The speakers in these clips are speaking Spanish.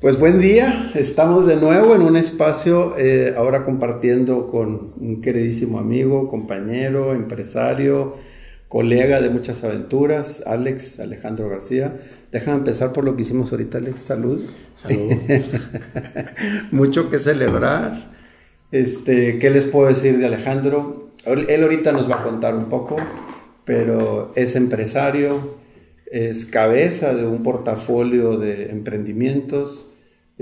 Pues buen día, estamos de nuevo en un espacio, eh, ahora compartiendo con un queridísimo amigo, compañero, empresario, colega de muchas aventuras, Alex Alejandro García. Déjame empezar por lo que hicimos ahorita, Alex. Salud. Salud. Mucho que celebrar. Este, ¿Qué les puedo decir de Alejandro? Él ahorita nos va a contar un poco, pero es empresario, es cabeza de un portafolio de emprendimientos,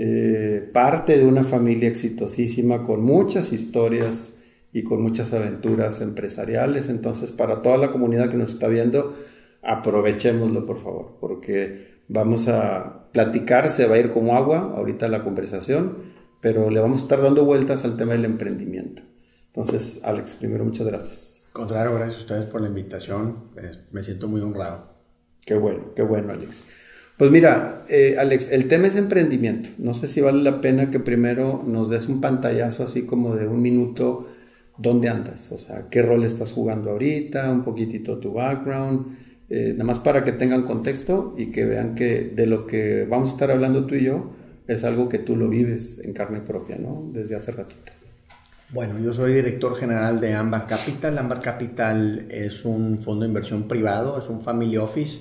eh, parte de una familia exitosísima con muchas historias y con muchas aventuras empresariales. Entonces, para toda la comunidad que nos está viendo, aprovechémoslo, por favor, porque vamos a platicar, se va a ir como agua ahorita la conversación, pero le vamos a estar dando vueltas al tema del emprendimiento. Entonces, Alex, primero, muchas gracias. Contrario, gracias a ustedes por la invitación. Me siento muy honrado. Qué bueno, qué bueno, Alex. Pues mira, eh, Alex, el tema es emprendimiento. No sé si vale la pena que primero nos des un pantallazo así como de un minuto, ¿dónde andas? O sea, ¿qué rol estás jugando ahorita? Un poquitito tu background, eh, nada más para que tengan contexto y que vean que de lo que vamos a estar hablando tú y yo es algo que tú lo vives en carne propia, ¿no? Desde hace ratito. Bueno, yo soy director general de Ambar Capital. Ambar Capital es un fondo de inversión privado, es un family office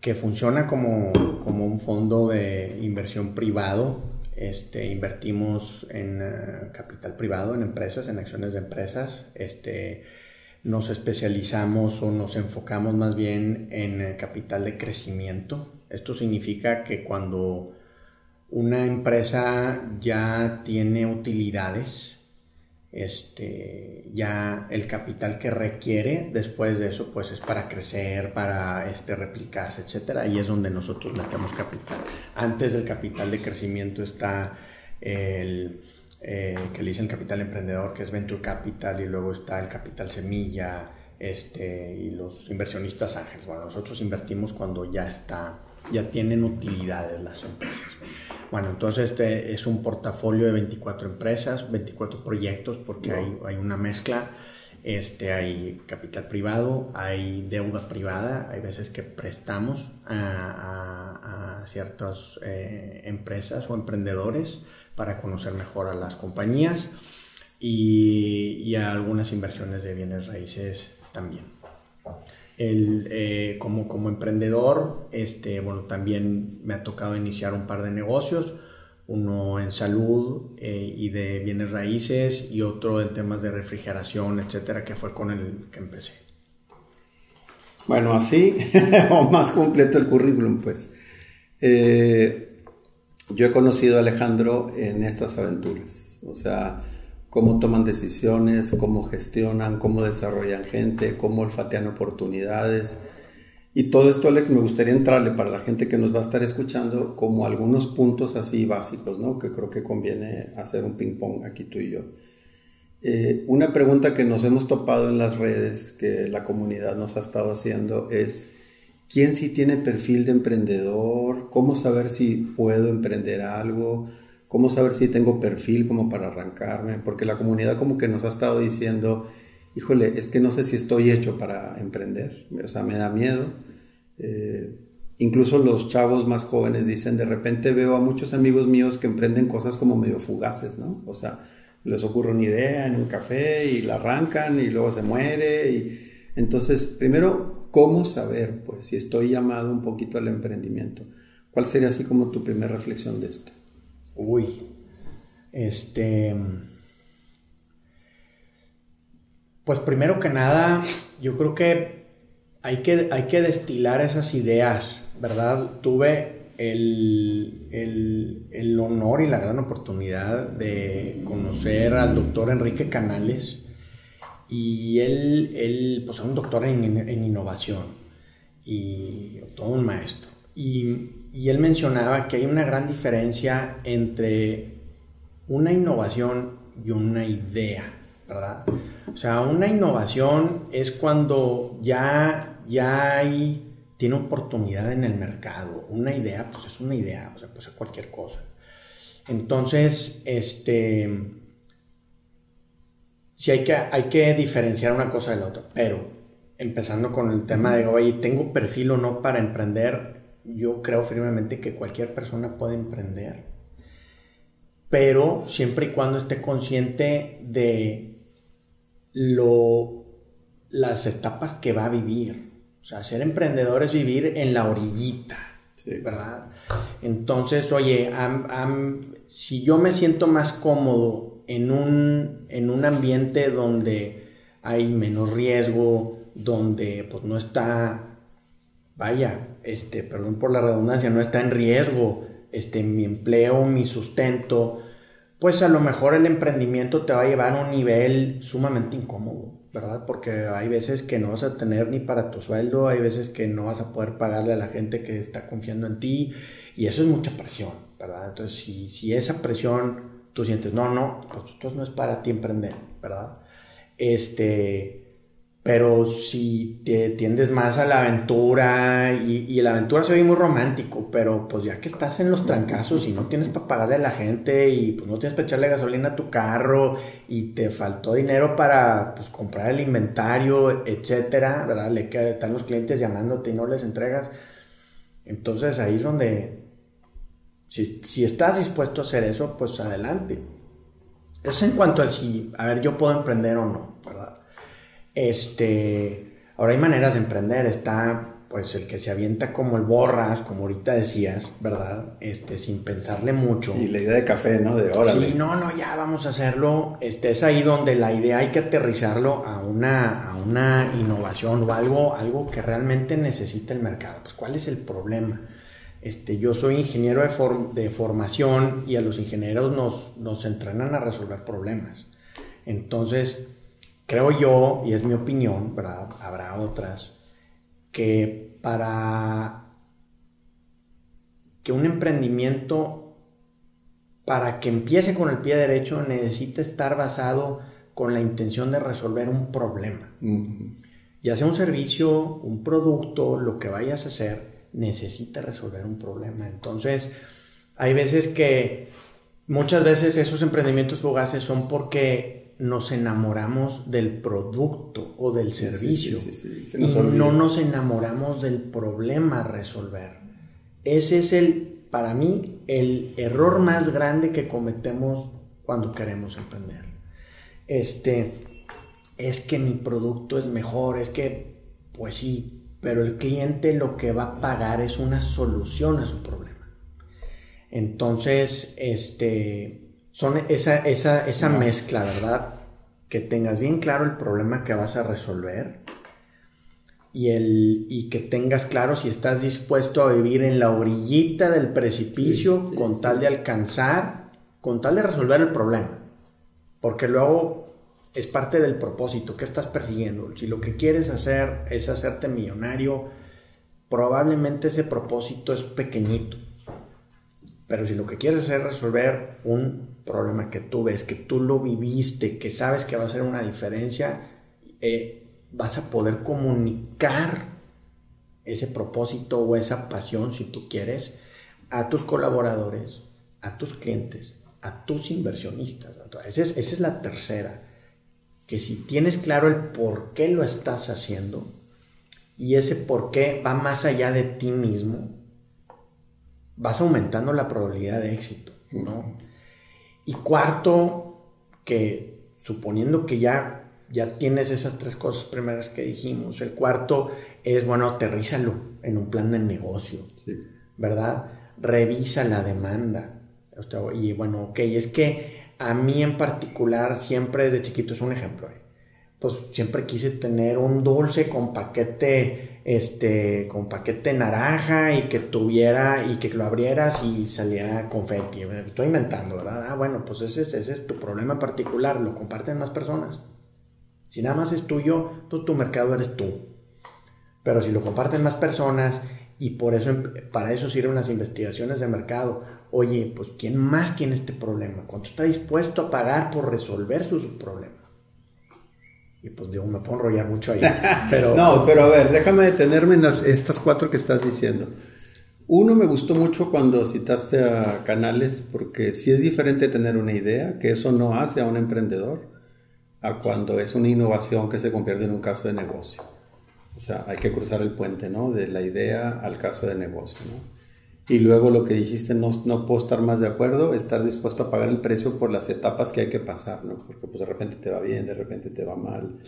que funciona como, como un fondo de inversión privado. Este, invertimos en eh, capital privado, en empresas, en acciones de empresas. Este, nos especializamos o nos enfocamos más bien en eh, capital de crecimiento. Esto significa que cuando una empresa ya tiene utilidades, este, ya el capital que requiere después de eso, pues es para crecer, para este, replicarse, etcétera, y es donde nosotros metemos capital. Antes del capital de crecimiento está el eh, que le dicen capital emprendedor, que es venture capital, y luego está el capital semilla, este, y los inversionistas ángeles. Bueno, nosotros invertimos cuando ya está, ya tienen utilidades las empresas. Bueno, entonces este es un portafolio de 24 empresas, 24 proyectos, porque hay, hay, una mezcla. Este, hay capital privado, hay deuda privada, hay veces que prestamos a, a, ciertas eh, empresas o emprendedores para conocer mejor a las compañías y, y a algunas inversiones de bienes raíces también. Eh, como, como emprendedor, este, bueno, también me ha tocado iniciar un par de negocios, uno en salud eh, y de bienes raíces y otro en temas de refrigeración, etcétera, que fue con el que empecé. Bueno, así o más completo el currículum, pues. Eh, yo he conocido a Alejandro en estas aventuras, o sea, cómo toman decisiones, cómo gestionan, cómo desarrollan gente, cómo olfatean oportunidades. Y todo esto, Alex, me gustaría entrarle para la gente que nos va a estar escuchando como algunos puntos así básicos, ¿no? Que creo que conviene hacer un ping-pong aquí tú y yo. Eh, una pregunta que nos hemos topado en las redes, que la comunidad nos ha estado haciendo, es ¿quién sí tiene perfil de emprendedor? ¿Cómo saber si puedo emprender algo? ¿Cómo saber si tengo perfil como para arrancarme? Porque la comunidad como que nos ha estado diciendo, híjole, es que no sé si estoy hecho para emprender, o sea, me da miedo. Eh, incluso los chavos más jóvenes dicen, de repente veo a muchos amigos míos que emprenden cosas como medio fugaces, ¿no? O sea, les ocurre una idea en un café y la arrancan y luego se muere. Entonces, primero, ¿cómo saber pues, si estoy llamado un poquito al emprendimiento? ¿Cuál sería así como tu primera reflexión de esto? Uy, este... Pues primero que nada, yo creo que hay que, hay que destilar esas ideas, ¿verdad? Tuve el, el, honor y la gran oportunidad de conocer al doctor Enrique Canales y él, él pues, es un doctor en, en innovación y todo un maestro. Y y él mencionaba que hay una gran diferencia entre una innovación y una idea, ¿verdad? O sea, una innovación es cuando ya, ya hay, tiene oportunidad en el mercado. Una idea, pues es una idea, o sea, puede ser cualquier cosa. Entonces, este, sí hay que, hay que diferenciar una cosa de la otra, pero empezando con el tema de, oye, ¿tengo perfil o no para emprender? Yo creo firmemente que cualquier persona puede emprender, pero siempre y cuando esté consciente de lo, las etapas que va a vivir. O sea, ser emprendedor es vivir en la orillita, ¿verdad? Entonces, oye, si yo me siento más cómodo en un, en un ambiente donde hay menos riesgo, donde pues no está, vaya, este, perdón por la redundancia, no está en riesgo este, mi empleo, mi sustento, pues a lo mejor el emprendimiento te va a llevar a un nivel sumamente incómodo, ¿verdad? Porque hay veces que no vas a tener ni para tu sueldo, hay veces que no vas a poder pagarle a la gente que está confiando en ti y eso es mucha presión, ¿verdad? Entonces, si, si esa presión tú sientes, no, no, pues esto no es para ti emprender, ¿verdad? Este, pero si te tiendes más a la aventura y, la aventura se ve muy romántico, pero pues ya que estás en los trancazos y no tienes para pagarle a la gente y pues no tienes para echarle gasolina a tu carro y te faltó dinero para pues comprar el inventario, etcétera, ¿verdad? Le están los clientes llamándote y no les entregas. Entonces ahí es donde, si, si estás dispuesto a hacer eso, pues adelante. Eso es en cuanto a si, a ver, yo puedo emprender o no, ¿verdad? Este, ahora hay maneras de emprender, está pues el que se avienta como el borras, como ahorita decías, ¿verdad? Este, sin pensarle mucho. Y la idea de café, ¿no? De órale. Sí, no, no, ya vamos a hacerlo. Este, es ahí donde la idea hay que aterrizarlo a una, a una innovación o algo, algo que realmente necesita el mercado. Pues, ¿cuál es el problema? Este, yo soy ingeniero de, de formación y a los ingenieros nos, nos entrenan a resolver problemas. Entonces, creo yo, y es mi opinión, ¿verdad? Habrá otras, que para que un emprendimiento, para que empiece con el pie derecho, necesita estar basado con la intención de resolver un problema. Ya sea un servicio, un producto, lo que vayas a hacer, necesita resolver un problema. Entonces, hay veces que, muchas veces esos emprendimientos fugaces son porque nos enamoramos del producto o del servicio y no nos enamoramos del problema a resolver. Ese es el, para mí, el error más grande que cometemos cuando queremos emprender. Este, es que mi producto es mejor, es que, pues sí, pero el cliente lo que va a pagar es una solución a su problema. Entonces, este, son esa, esa, esa mezcla, ¿verdad? Que tengas bien claro el problema que vas a resolver y, el, y que tengas claro si estás dispuesto a vivir en la orillita del precipicio con tal de alcanzar, con tal de resolver el problema. Porque luego es parte del propósito que estás persiguiendo. Si lo que quieres hacer es hacerte millonario, probablemente ese propósito es pequeñito. Pero si lo que quieres hacer es resolver un problema que tú ves, que tú lo viviste, que sabes que va a ser una diferencia, eh, vas a poder comunicar ese propósito o esa pasión, si tú quieres, a tus colaboradores, a tus clientes, a tus inversionistas. esa es la tercera, que si tienes claro el por qué lo estás haciendo y ese por qué va más allá de ti mismo, vas aumentando la probabilidad de éxito, ¿no? Y cuarto, que suponiendo que ya, ya tienes esas tres cosas primeras que dijimos, el cuarto es, bueno, aterrízalo en un plan de negocio, ¿verdad? Revisa la demanda. Y bueno, ok, es que a mí en particular siempre desde chiquito es un ejemplo. ¿eh? Pues siempre quise tener un dulce con paquete este, con paquete naranja y que tuviera, y que lo abrieras y saliera confeti. Estoy inventando, ¿verdad? Ah, bueno, pues ese, es tu problema particular, lo comparten más personas. Si nada más es tuyo, pues tu mercado eres tú. Pero si lo comparten más personas y por eso, para eso sirven las investigaciones de mercado. Oye, pues ¿quién más tiene este problema? ¿Cuánto está dispuesto a pagar por resolver su problema? Y pues digo, me puedo enrollar mucho ahí. Pero, no, pues, pero a ver, déjame detenerme en estas cuatro que estás diciendo. Uno me gustó mucho cuando citaste a Canales, porque si es diferente tener una idea, que eso no hace a un emprendedor, a cuando es una innovación que se convierte en un caso de negocio. O sea, hay que cruzar el puente, ¿no? De la idea al caso de negocio, ¿no? Y luego lo que dijiste, no, no puedo estar más de acuerdo, estar dispuesto a pagar el precio por las etapas que hay que pasar, ¿no? Porque pues de repente te va bien, de repente te va mal.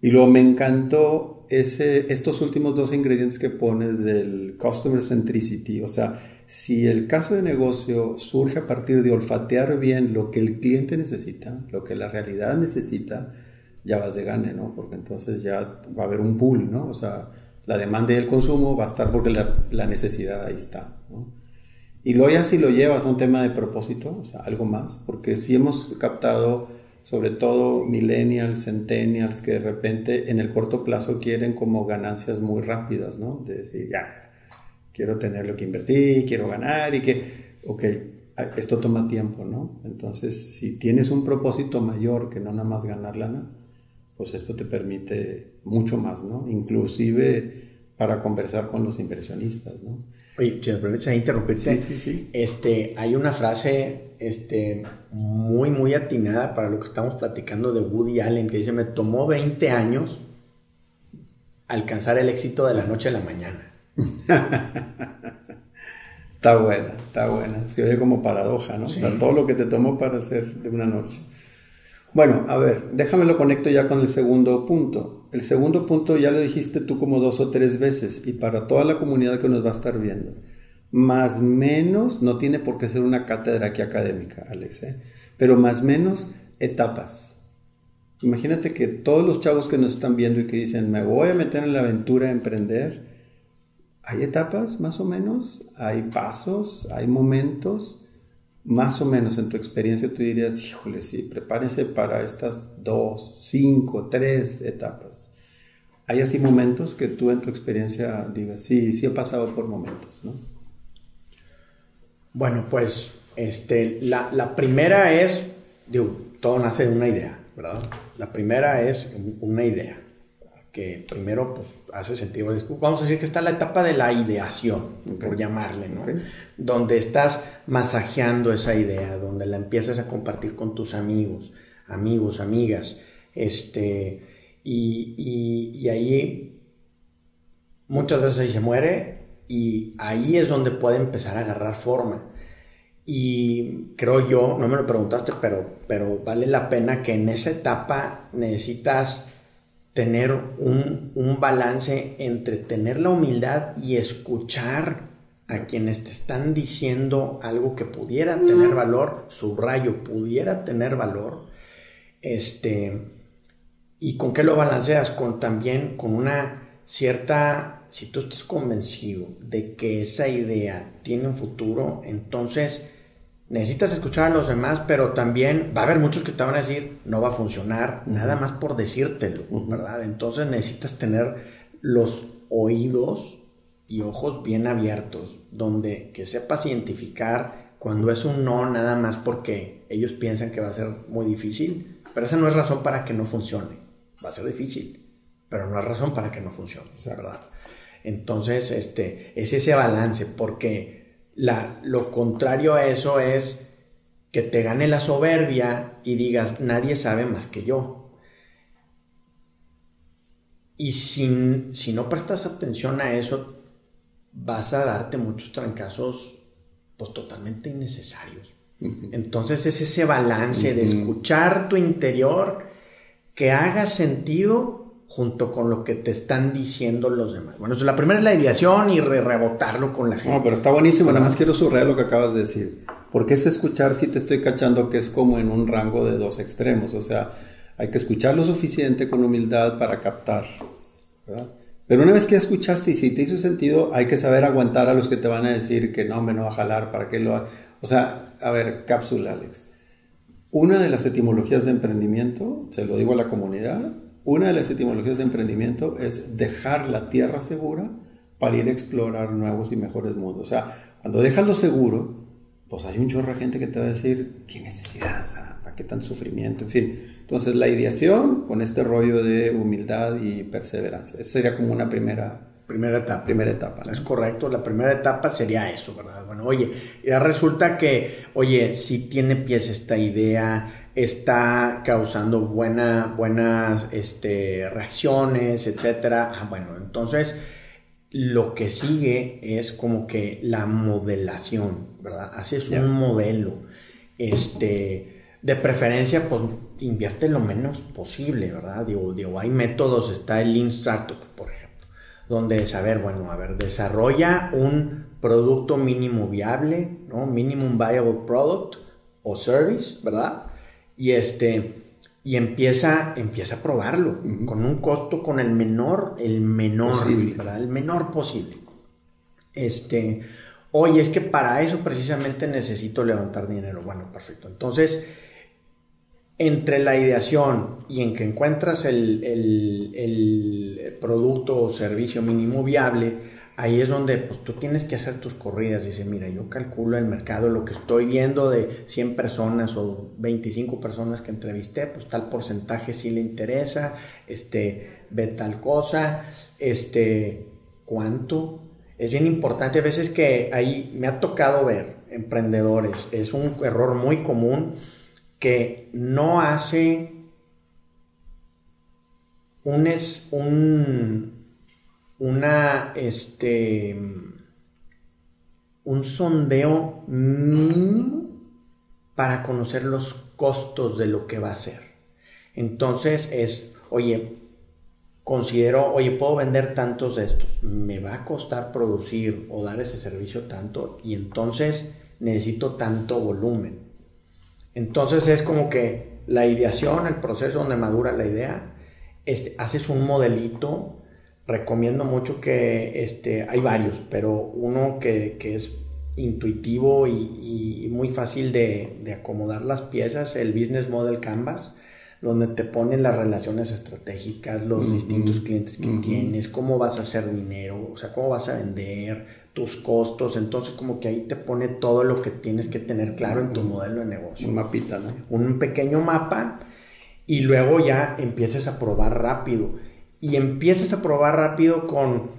Y luego me encantó ese, estos últimos dos ingredientes que pones del customer centricity. O sea, si el caso de negocio surge a partir de olfatear bien lo que el cliente necesita, lo que la realidad necesita, ya vas de gane, ¿no? Porque entonces ya va a haber un pool, ¿no? O sea, la demanda y el consumo va a estar porque la, necesidad ahí está. Y luego ya si lo llevas a un tema de propósito, o sea, algo más, porque si hemos captado sobre todo millennials, centennials, que de repente en el corto plazo quieren como ganancias muy rápidas, ¿no? De decir, ya, quiero tener lo que invertí, quiero ganar y que, ok, esto toma tiempo, ¿no? Entonces, si tienes un propósito mayor que no nada más ganar lana, pues esto te permite mucho más, ¿no? Inclusive para conversar con los inversionistas, ¿no? Oye, si me permites interrumpirte, sí, sí, sí. Este, hay una frase este, muy, muy atinada para lo que estamos platicando de Woody Allen, que dice, me tomó 20 años alcanzar el éxito de la noche a la mañana. está buena, está buena. Se oye como paradoja, ¿no? O sea, todo lo que te tomó para hacer de una noche. Bueno, a ver, déjame lo conecto ya con el segundo punto. El segundo punto ya lo dijiste tú como dos o tres veces y para toda la comunidad que nos va a estar viendo. Más menos, no tiene por qué ser una cátedra aquí académica, Alex, ¿eh? pero más menos etapas. Imagínate que todos los chavos que nos están viendo y que dicen, me voy a meter en la aventura de emprender, hay etapas más o menos, hay pasos, hay momentos más o menos en tu experiencia tú dirías, híjole, sí, prepárense para estas dos, cinco, tres etapas. Hay así momentos que tú en tu experiencia digas, sí, sí he pasado por momentos, ¿no? Bueno, pues este, la, la primera es, digo, todo nace de una idea, ¿verdad? La primera es una idea que primero pues hace sentido. Vamos a decir que está la etapa de la ideación, por llamarle, ¿no? Donde estás masajeando esa idea, donde la empiezas a compartir con tus amigos, amigos, amigas, este, y, y ahí muchas veces ahí se muere y ahí es donde puede empezar a agarrar forma. Y creo yo, no me lo preguntaste, pero, pero vale la pena que en esa etapa necesitas tener un, balance entre tener la humildad y escuchar a quienes te están diciendo algo que pudiera tener valor, subrayo, pudiera tener valor, este, y con qué lo balanceas, con también con una cierta, si tú estás convencido de que esa idea tiene un futuro, entonces necesitas escuchar a los demás, pero también va a haber muchos que te van a decir, no va a funcionar, nada más por decírtelo, ¿verdad? Entonces necesitas tener los oídos y ojos bien abiertos, donde que sepas identificar cuando es un no, nada más porque ellos piensan que va a ser muy difícil, pero esa no es razón para que no funcione, va a ser difícil, pero no es razón para que no funcione, ¿verdad? Entonces, este, es ese balance, porque lo contrario a eso es que te gane la soberbia y digas, nadie sabe más que yo. Y si, si no prestas atención a eso, vas a darte muchos trancazos pues totalmente innecesarios. Entonces es ese balance de escuchar tu interior que haga sentido junto con lo que te están diciendo los demás. Bueno, la primera es la ideación y rebotarlo con la gente. No, pero está buenísimo, nada más quiero subrayar lo que acabas de decir. Porque es escuchar si te estoy cachando que es como en un rango de dos extremos, o sea, hay que escuchar lo suficiente con humildad para captar, Pero una vez que escuchaste y si te hizo sentido, hay que saber aguantar a los que te van a decir que no, me no va a jalar, para qué lo ha... O sea, a ver, cápsula, Alex. Una de las etimologías de emprendimiento, se lo digo a la comunidad, una de las etimologías de emprendimiento es dejar la tierra segura para ir a explorar nuevos y mejores mundos. O sea, cuando dejas lo seguro, pues hay un chorro de gente que te va a decir, ¿qué necesidad? ¿Para qué tanto sufrimiento? En fin, entonces la ideación con este rollo de humildad y perseverancia. Esa sería como una primera Primera etapa. Primera etapa. Es correcto, la primera etapa sería eso, ¿verdad? Bueno, oye, ya resulta que, oye, si tiene pies esta idea, está causando buena, buenas este, reacciones, etcétera. Ah, bueno, entonces lo que sigue es como que la modelación, ¿verdad? Haces un modelo, este, de preferencia, pues invierte lo menos posible, ¿verdad? Digo, digo hay métodos, está el Lean Startup, por ejemplo, donde es, a ver, bueno, a ver, desarrolla un producto mínimo viable, ¿no? Minimum viable product o service, ¿verdad? Y este, y empieza, empieza a probarlo con un costo con el menor, el menor, ¿verdad? El menor posible. Este, oye, es que para eso precisamente necesito levantar dinero. Bueno, perfecto. Entonces, entre la ideación y en que encuentras el, el, producto o servicio mínimo viable, ahí es donde pues, tú tienes que hacer tus corridas. Dice, mira, yo calculo el mercado, lo que estoy viendo de 100 personas o 25 personas que entrevisté, pues tal porcentaje sí le interesa, este, ve tal cosa, este, cuánto. Es bien importante, a veces que ahí me ha tocado ver emprendedores, es un error muy común que no hace un, es, un, una, este, un sondeo mínimo para conocer los costos de lo que va a hacer. Entonces es, oye, considero, oye, puedo vender tantos de estos, me va a costar producir o dar ese servicio tanto y entonces necesito tanto volumen. Entonces es como que la ideación, el proceso donde madura la idea, este, haces un modelito. Recomiendo mucho que este, hay varios, pero uno que, es intuitivo y, muy fácil de, acomodar las piezas, el Business Model Canvas, donde te ponen las relaciones estratégicas, los distintos clientes que tienes, cómo vas a hacer dinero, o sea, cómo vas a vender, tus costos, entonces como que ahí te pone todo lo que tienes que tener claro en tu modelo de negocio. Un mapita, ¿no? Un pequeño mapa y luego ya empieces a probar rápido. Y empiezas a probar rápido con,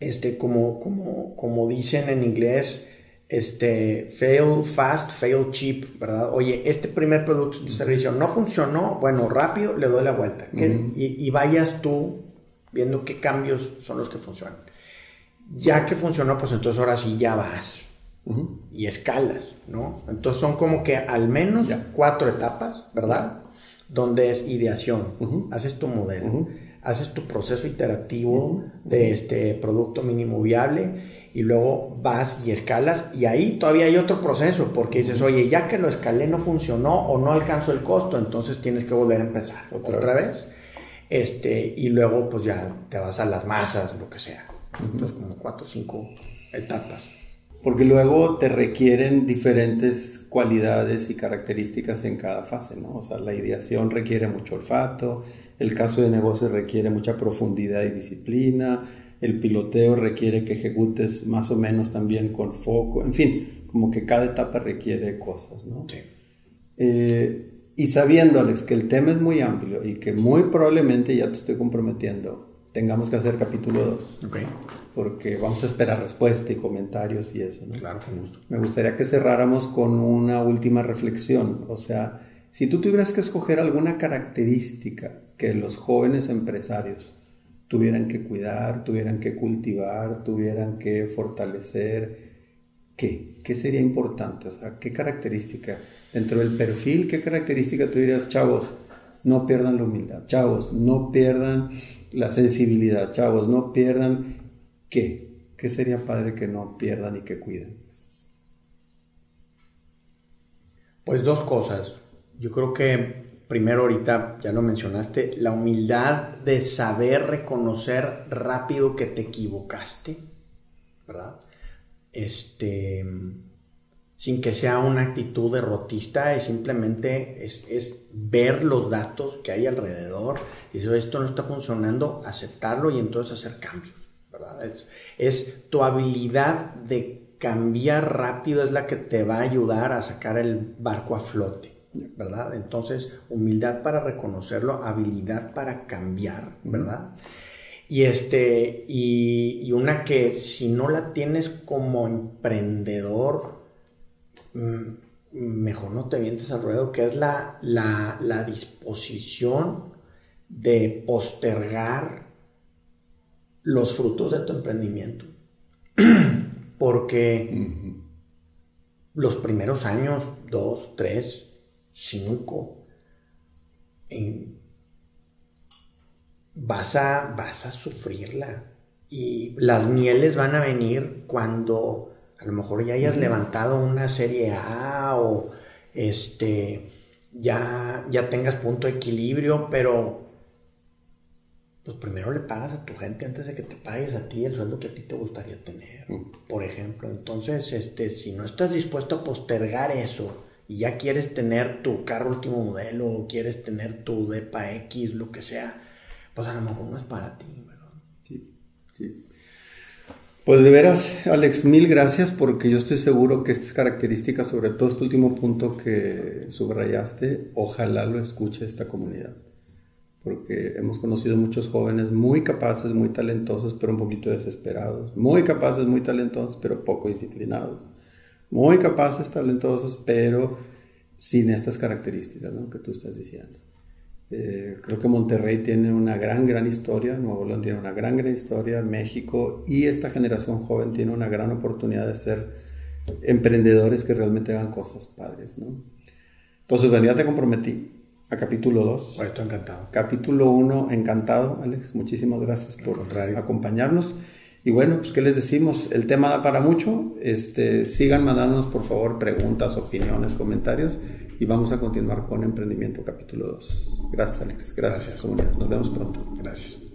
este, como, como, como dicen en inglés, este, fail fast, fail cheap, ¿verdad? Oye, este primer producto de servicio no funcionó, bueno, rápido le doy la vuelta. y, y vayas tú viendo qué cambios son los que funcionan. Ya que funcionó, pues entonces ahora sí ya vas y escalas, ¿no? Entonces son como que al menos cuatro etapas, ¿verdad? Donde es ideación, haces tu modelo, haces tu proceso iterativo de este producto mínimo viable y luego vas y escalas y ahí todavía hay otro proceso porque dices, oye, ya que lo escalé no funcionó o no alcanzó el costo, entonces tienes que volver a empezar otra, vez. Este, y luego pues ya te vas a las masas, lo que sea. Entonces, como cuatro o cinco etapas. Porque luego te requieren diferentes cualidades y características en cada fase, ¿no? O sea, la ideación requiere mucho olfato, el caso de negocio requiere mucha profundidad y disciplina, el piloteo requiere que ejecutes más o menos también con foco, en fin, como que cada etapa requiere cosas, ¿no? Sí. Eh, y sabiendo, Alex, que el tema es muy amplio y que muy probablemente, ya te estoy comprometiendo, tengamos que hacer capítulo 2. Okay. Porque vamos a esperar respuesta y comentarios y eso. ¿no? Claro, con gusto. Me gustaría que cerráramos con una última reflexión. O sea, si tú tuvieras que escoger alguna característica que los jóvenes empresarios tuvieran que cuidar, tuvieran que cultivar, tuvieran que fortalecer, ¿qué? ¿Qué sería importante? O sea, ¿qué característica? Dentro del perfil, ¿qué característica tú dirías, chavos? No pierdan la humildad. Chavos, no pierdan la sensibilidad, chavos, no pierdan qué. ¿Qué sería padre que no pierdan y que cuiden? Pues dos cosas. Yo creo que primero ahorita ya lo mencionaste, la humildad de saber reconocer rápido que te equivocaste, ¿verdad? Este, sin que sea una actitud derrotista, es simplemente es, ver los datos que hay alrededor, y si esto no está funcionando, aceptarlo y entonces hacer cambios, ¿verdad? Es, tu habilidad de cambiar rápido es la que te va a ayudar a sacar el barco a flote, ¿verdad? Entonces, humildad para reconocerlo, habilidad para cambiar, ¿verdad? Y, este, y, y una que si no la tienes como emprendedor, Mm, mejor no te vientes al ruedo, que es la, la, disposición de postergar los frutos de tu emprendimiento. Porque los primeros años, dos, tres, cinco, vas, a, vas a sufrirla. Y las mieles van a venir cuando a lo mejor ya hayas levantado una serie A o este, ya, ya tengas punto de equilibrio, pero pues primero le pagas a tu gente antes de que te pagues a ti el sueldo que a ti te gustaría tener, por ejemplo. Entonces, este, si no estás dispuesto a postergar eso y ya quieres tener tu carro último modelo o quieres tener tu DEPA X, lo que sea, pues a lo mejor no es para ti, ¿verdad? Sí, sí. Pues de veras, Alex, mil gracias porque yo estoy seguro que estas características, sobre todo este último punto que subrayaste, ojalá lo escuche esta comunidad. Porque hemos conocido muchos jóvenes muy capaces, muy talentosos, pero un poquito desesperados. Muy capaces, muy talentosos, pero poco disciplinados. Muy capaces, talentosos, pero sin estas características ¿no? que tú estás diciendo. Eh, creo que Monterrey tiene una gran, gran historia, Nuevo León tiene una gran, gran historia, México y esta generación joven tiene una gran oportunidad de ser emprendedores que realmente hagan cosas padres, ¿no? Entonces, venía te comprometí a capítulo 2. estoy encantado. Capítulo 1, encantado, Alex. Muchísimas gracias por acompañarnos. Y bueno, pues qué les decimos, el tema da para mucho. Este, sigan mandándonos por favor preguntas, opiniones, comentarios y vamos a continuar con Emprendimiento capítulo 2. Gracias Alex, gracias, gracias. Nos vemos pronto. Gracias.